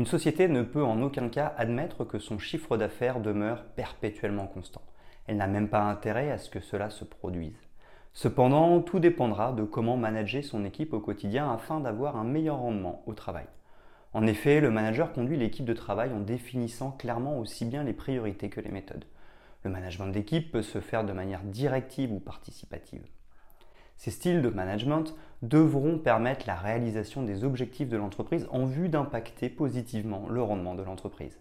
Une société ne peut en aucun cas admettre que son chiffre d'affaires demeure perpétuellement constant. Elle n'a même pas intérêt à ce que cela se produise. Cependant, tout dépendra de comment manager son équipe au quotidien afin d'avoir un meilleur rendement au travail. En effet, le manager conduit l'équipe de travail en définissant clairement aussi bien les priorités que les méthodes. Le management d'équipe peut se faire de manière directive ou participative. Ces styles de management devront permettre la réalisation des objectifs de l'entreprise en vue d'impacter positivement le rendement de l'entreprise.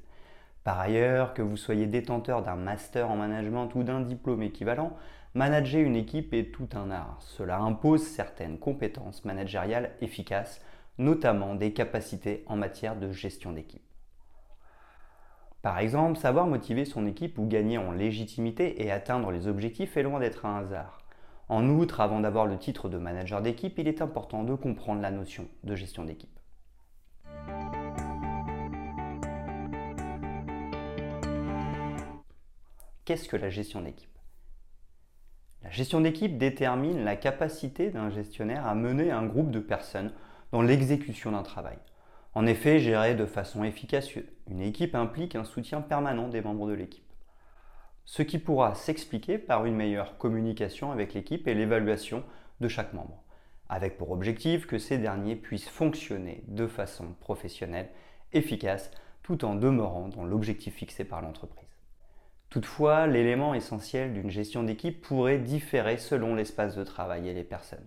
Par ailleurs, que vous soyez détenteur d'un master en management ou d'un diplôme équivalent, manager une équipe est tout un art. Cela impose certaines compétences managériales efficaces, notamment des capacités en matière de gestion d'équipe. Par exemple, savoir motiver son équipe ou gagner en légitimité et atteindre les objectifs est loin d'être un hasard. En outre, avant d'avoir le titre de manager d'équipe, il est important de comprendre la notion de gestion d'équipe. Qu'est-ce que la gestion d'équipe? La gestion d'équipe détermine la capacité d'un gestionnaire à mener un groupe de personnes dans l'exécution d'un travail. En effet, gérer de façon efficace une équipe implique un soutien permanent des membres de l'équipe ce qui pourra s'expliquer par une meilleure communication avec l'équipe et l'évaluation de chaque membre, avec pour objectif que ces derniers puissent fonctionner de façon professionnelle, efficace, tout en demeurant dans l'objectif fixé par l'entreprise. Toutefois, l'élément essentiel d'une gestion d'équipe pourrait différer selon l'espace de travail et les personnes.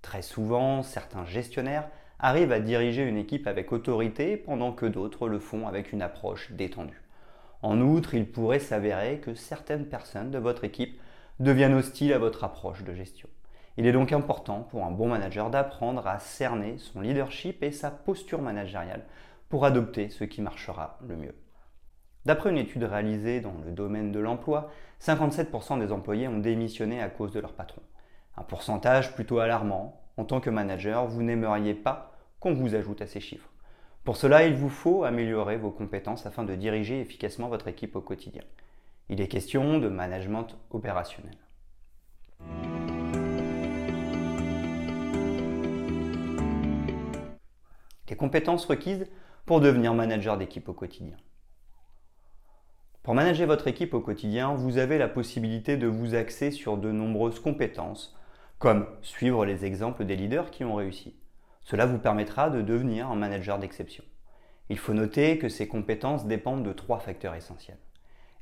Très souvent, certains gestionnaires arrivent à diriger une équipe avec autorité pendant que d'autres le font avec une approche détendue. En outre, il pourrait s'avérer que certaines personnes de votre équipe deviennent hostiles à votre approche de gestion. Il est donc important pour un bon manager d'apprendre à cerner son leadership et sa posture managériale pour adopter ce qui marchera le mieux. D'après une étude réalisée dans le domaine de l'emploi, 57% des employés ont démissionné à cause de leur patron. Un pourcentage plutôt alarmant. En tant que manager, vous n'aimeriez pas qu'on vous ajoute à ces chiffres. Pour cela, il vous faut améliorer vos compétences afin de diriger efficacement votre équipe au quotidien. Il est question de management opérationnel. Les compétences requises pour devenir manager d'équipe au quotidien. Pour manager votre équipe au quotidien, vous avez la possibilité de vous axer sur de nombreuses compétences, comme suivre les exemples des leaders qui ont réussi, cela vous permettra de devenir un manager d'exception. Il faut noter que ces compétences dépendent de trois facteurs essentiels.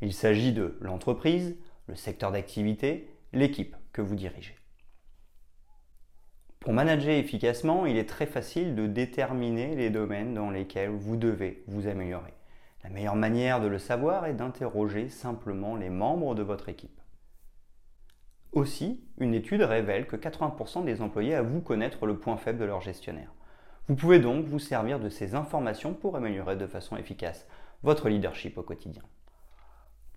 Il s'agit de l'entreprise, le secteur d'activité, l'équipe que vous dirigez. Pour manager efficacement, il est très facile de déterminer les domaines dans lesquels vous devez vous améliorer. La meilleure manière de le savoir est d'interroger simplement les membres de votre équipe. Aussi, une étude révèle que 80% des employés avouent connaître le point faible de leur gestionnaire. Vous pouvez donc vous servir de ces informations pour améliorer de façon efficace votre leadership au quotidien.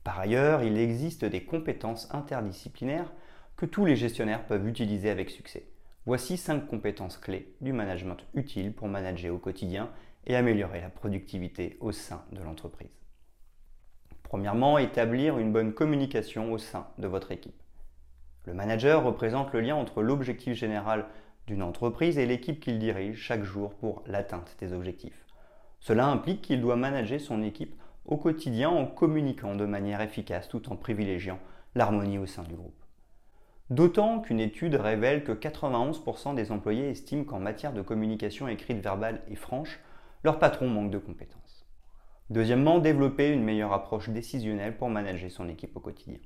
Par ailleurs, il existe des compétences interdisciplinaires que tous les gestionnaires peuvent utiliser avec succès. Voici 5 compétences clés du management utiles pour manager au quotidien et améliorer la productivité au sein de l'entreprise. Premièrement, établir une bonne communication au sein de votre équipe. Le manager représente le lien entre l'objectif général d'une entreprise et l'équipe qu'il dirige chaque jour pour l'atteinte des objectifs. Cela implique qu'il doit manager son équipe au quotidien en communiquant de manière efficace tout en privilégiant l'harmonie au sein du groupe. D'autant qu'une étude révèle que 91% des employés estiment qu'en matière de communication écrite, verbale et franche, leur patron manque de compétences. Deuxièmement, développer une meilleure approche décisionnelle pour manager son équipe au quotidien.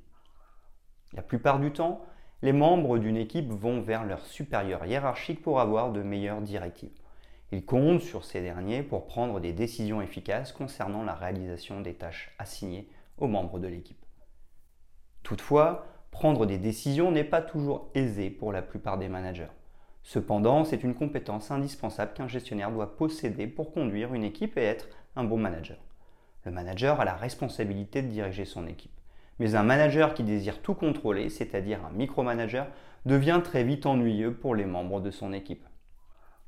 La plupart du temps, les membres d'une équipe vont vers leur supérieur hiérarchique pour avoir de meilleures directives. Ils comptent sur ces derniers pour prendre des décisions efficaces concernant la réalisation des tâches assignées aux membres de l'équipe. Toutefois, prendre des décisions n'est pas toujours aisé pour la plupart des managers. Cependant, c'est une compétence indispensable qu'un gestionnaire doit posséder pour conduire une équipe et être un bon manager. Le manager a la responsabilité de diriger son équipe Mais un manager qui désire tout contrôler, c'est-à-dire un micromanager, devient très vite ennuyeux pour les membres de son équipe.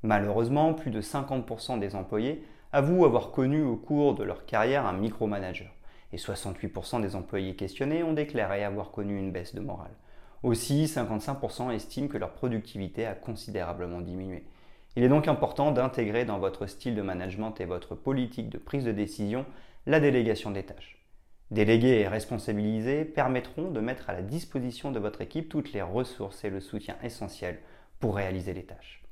Malheureusement, plus de 50% des employés avouent avoir connu au cours de leur carrière un micromanager, et 68% des employés questionnés ont déclaré avoir connu une baisse de morale. Aussi, 55% estiment que leur productivité a considérablement diminué. Il est donc important d'intégrer dans votre style de management et votre politique de prise de décision la délégation des tâches. Déléguer et responsabiliser permettront de mettre à la disposition de votre équipe toutes les ressources et le soutien essentiel pour réaliser les tâches.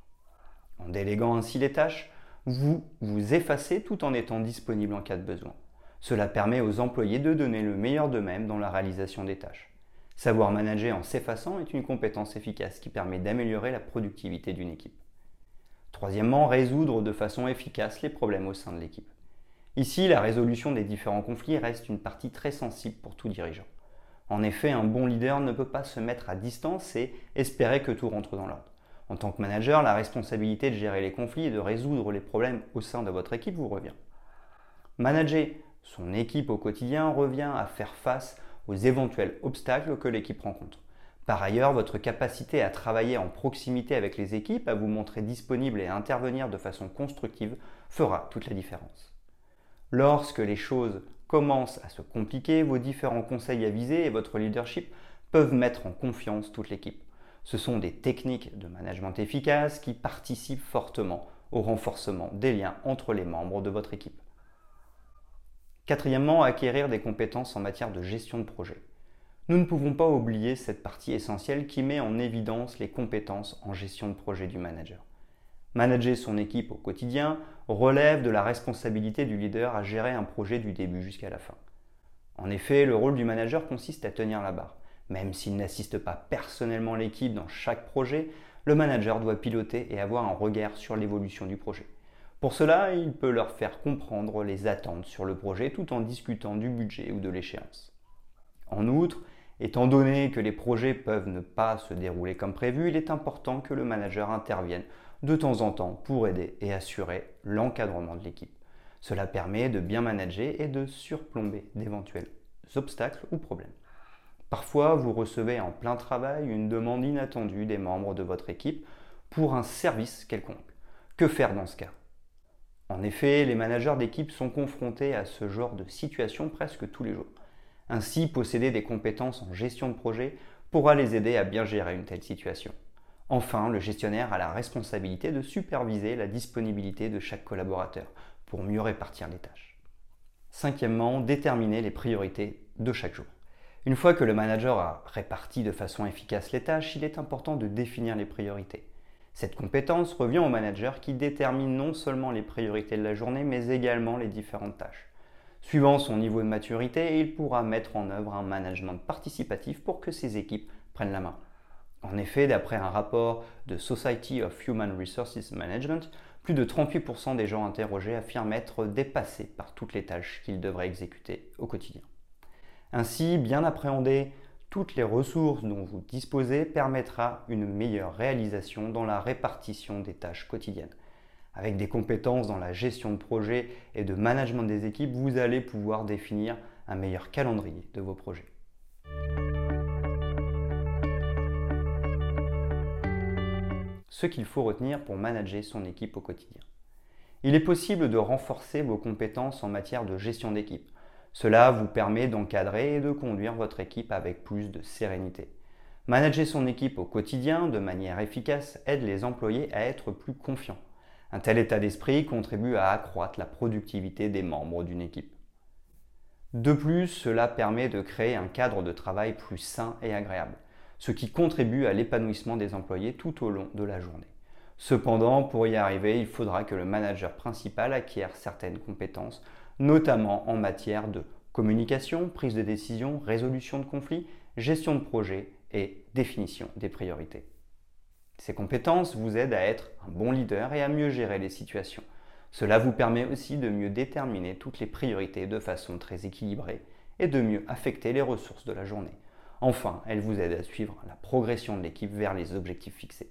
En déléguant ainsi les tâches, vous vous effacez tout en étant disponible en cas de besoin. Cela permet aux employés de donner le meilleur d'eux-mêmes dans la réalisation des tâches. Savoir manager en s'effaçant est une compétence efficace qui permet d'améliorer la productivité d'une équipe. Troisièmement, résoudre de façon efficace les problèmes au sein de l'équipe. Ici, la résolution des différents conflits reste une partie très sensible pour tout dirigeant. En effet, un bon leader ne peut pas se mettre à distance et espérer que tout rentre dans l'ordre. En tant que manager, la responsabilité de gérer les conflits et de résoudre les problèmes au sein de votre équipe vous revient. Manager son équipe au quotidien revient à faire face aux éventuels obstacles que l'équipe rencontre. Par ailleurs, votre capacité à travailler en proximité avec les équipes, à vous montrer disponible et à intervenir de façon constructive fera toute la différence. Lorsque les choses commencent à se compliquer, vos différents conseils avisés et votre leadership peuvent mettre en confiance toute l'équipe. Ce sont des techniques de management efficaces qui participent fortement au renforcement des liens entre les membres de votre équipe. Quatrièmement, acquérir des compétences en matière de gestion de projet. Nous ne pouvons pas oublier cette partie essentielle qui met en évidence les compétences en gestion de projet du manager. Manager son équipe au quotidien relève de la responsabilité du leader à gérer un projet du début jusqu'à la fin. En effet, le rôle du manager consiste à tenir la barre. Même s'il n'assiste pas personnellement l'équipe dans chaque projet, le manager doit piloter et avoir un regard sur l'évolution du projet. Pour cela, il peut leur faire comprendre les attentes sur le projet tout en discutant du budget ou de l'échéance. En outre, étant donné que les projets peuvent ne pas se dérouler comme prévu, il est important que le manager intervienne de temps en temps pour aider et assurer l'encadrement de l'équipe. Cela permet de bien manager et de surplomber d'éventuels obstacles ou problèmes. Parfois, vous recevez en plein travail une demande inattendue des membres de votre équipe pour un service quelconque. Que faire dans ce cas? En effet, les managers d'équipe sont confrontés à ce genre de situation presque tous les jours. Ainsi, posséder des compétences en gestion de projet pourra les aider à bien gérer une telle situation. Enfin, le gestionnaire a la responsabilité de superviser la disponibilité de chaque collaborateur pour mieux répartir les tâches. Cinquièmement, déterminer les priorités de chaque jour. Une fois que le manager a réparti de façon efficace les tâches, il est important de définir les priorités. Cette compétence revient au manager qui détermine non seulement les priorités de la journée, mais également les différentes tâches. Suivant son niveau de maturité, il pourra mettre en œuvre un management participatif pour que ses équipes prennent la main. En effet, d'après un rapport de Society of Human Resources Management, plus de 38% des gens interrogés affirment être dépassés par toutes les tâches qu'ils devraient exécuter au quotidien. Ainsi, bien appréhender toutes les ressources dont vous disposez permettra une meilleure réalisation dans la répartition des tâches quotidiennes. Avec des compétences dans la gestion de projet et de management des équipes, vous allez pouvoir définir un meilleur calendrier de vos projets. Ce qu'il faut retenir pour manager son équipe au quotidien. Il est possible de renforcer vos compétences en matière de gestion d'équipe cela vous permet d'encadrer et de conduire votre équipe avec plus de sérénité. Manager son équipe au quotidien de manière efficace aide les employés à être plus confiants. Un tel état d'esprit contribue à accroître la productivité des membres d'une équipe. De plus, cela permet de créer un cadre de travail plus sain et agréable, ce qui contribue à l'épanouissement des employés tout au long de la journée. Cependant, pour y arriver, il faudra que le manager principal acquiert certaines compétences notamment en matière de communication, prise de décision, résolution de conflits, gestion de projet et définition des priorités. Ces compétences vous aident à être un bon leader et à mieux gérer les situations. Cela vous permet aussi de mieux déterminer toutes les priorités de façon très équilibrée et de mieux affecter les ressources de la journée. Enfin, elles vous aident à suivre la progression de l'équipe vers les objectifs fixés.